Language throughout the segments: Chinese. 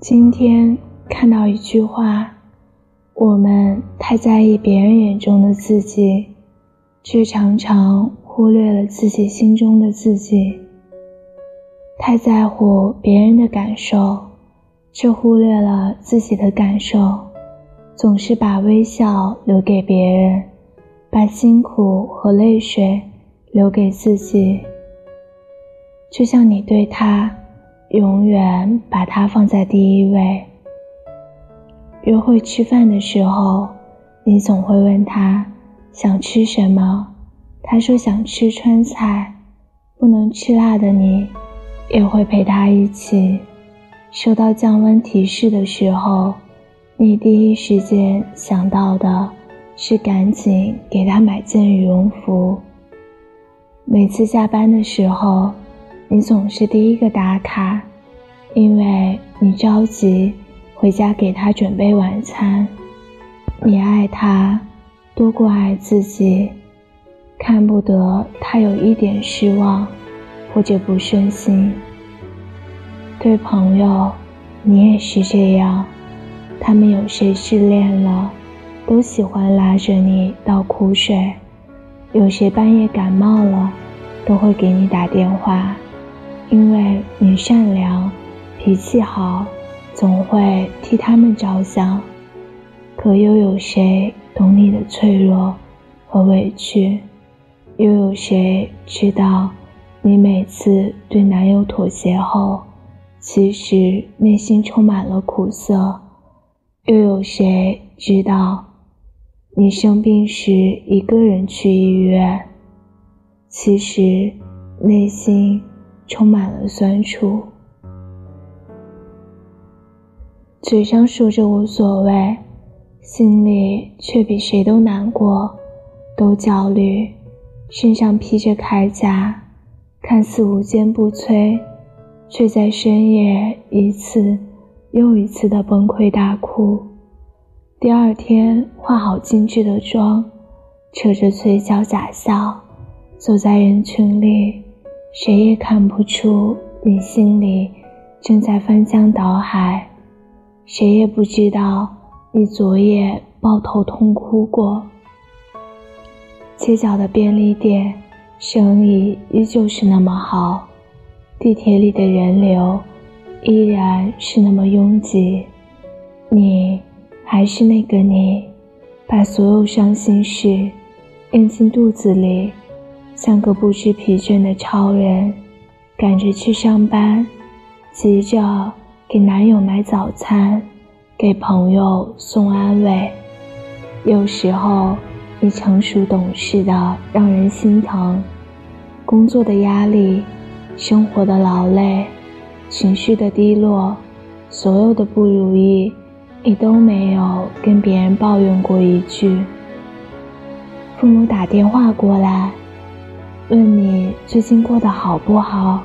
今天看到一句话：我们太在意别人眼中的自己，却常常忽略了自己心中的自己；太在乎别人的感受，却忽略了自己的感受。总是把微笑留给别人，把辛苦和泪水留给自己。就像你对他。永远把他放在第一位。约会吃饭的时候，你总会问他想吃什么，他说想吃川菜，不能吃辣的你，也会陪他一起。收到降温提示的时候，你第一时间想到的是赶紧给他买件羽绒服。每次下班的时候。你总是第一个打卡，因为你着急回家给他准备晚餐。你爱他多过爱自己，看不得他有一点失望或者不顺心。对朋友，你也是这样。他们有谁失恋了，都喜欢拉着你倒苦水；有谁半夜感冒了，都会给你打电话。因为你善良，脾气好，总会替他们着想。可又有谁懂你的脆弱和委屈？又有谁知道你每次对男友妥协后，其实内心充满了苦涩？又有谁知道你生病时一个人去医院，其实内心……充满了酸楚，嘴上说着无所谓，心里却比谁都难过，都焦虑，身上披着铠甲，看似无坚不摧，却在深夜一次又一次的崩溃大哭。第二天化好精致的妆，扯着嘴角假笑，走在人群里。谁也看不出你心里正在翻江倒海，谁也不知道你昨夜抱头痛哭过。街角的便利店生意依旧是那么好，地铁里的人流依然是那么拥挤，你还是那个你，把所有伤心事咽进肚子里。像个不知疲倦的超人，赶着去上班，急着给男友买早餐，给朋友送安慰。有时候，你成熟懂事的让人心疼。工作的压力，生活的劳累，情绪的低落，所有的不如意，你都没有跟别人抱怨过一句。父母打电话过来。问你最近过得好不好？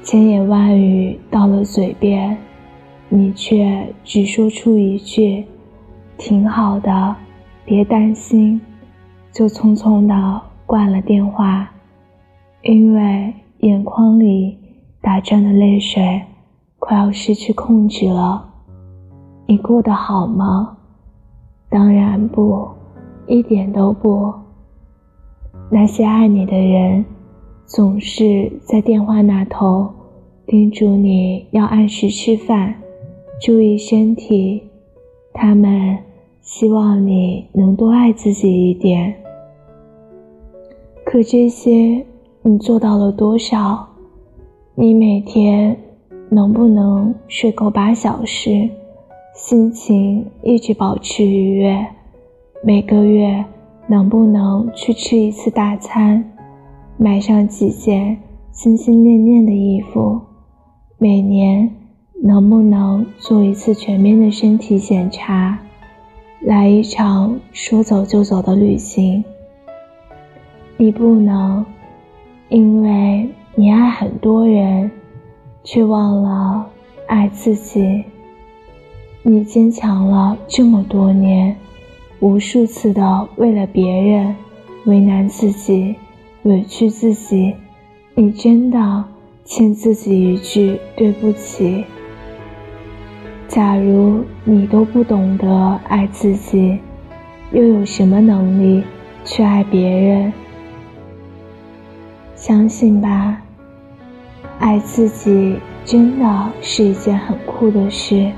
千言万语到了嘴边，你却只说出一句：“挺好的，别担心。”就匆匆的挂了电话，因为眼眶里打转的泪水快要失去控制了。你过得好吗？当然不，一点都不。那些爱你的人，总是在电话那头叮嘱你要按时吃饭，注意身体。他们希望你能多爱自己一点。可这些你做到了多少？你每天能不能睡够八小时？心情一直保持愉悦？每个月？能不能去吃一次大餐，买上几件心心念念的衣服？每年能不能做一次全面的身体检查，来一场说走就走的旅行？你不能，因为你爱很多人，却忘了爱自己。你坚强了这么多年。无数次的为了别人为难自己、委屈自己，你真的欠自己一句对不起。假如你都不懂得爱自己，又有什么能力去爱别人？相信吧，爱自己真的是一件很酷的事。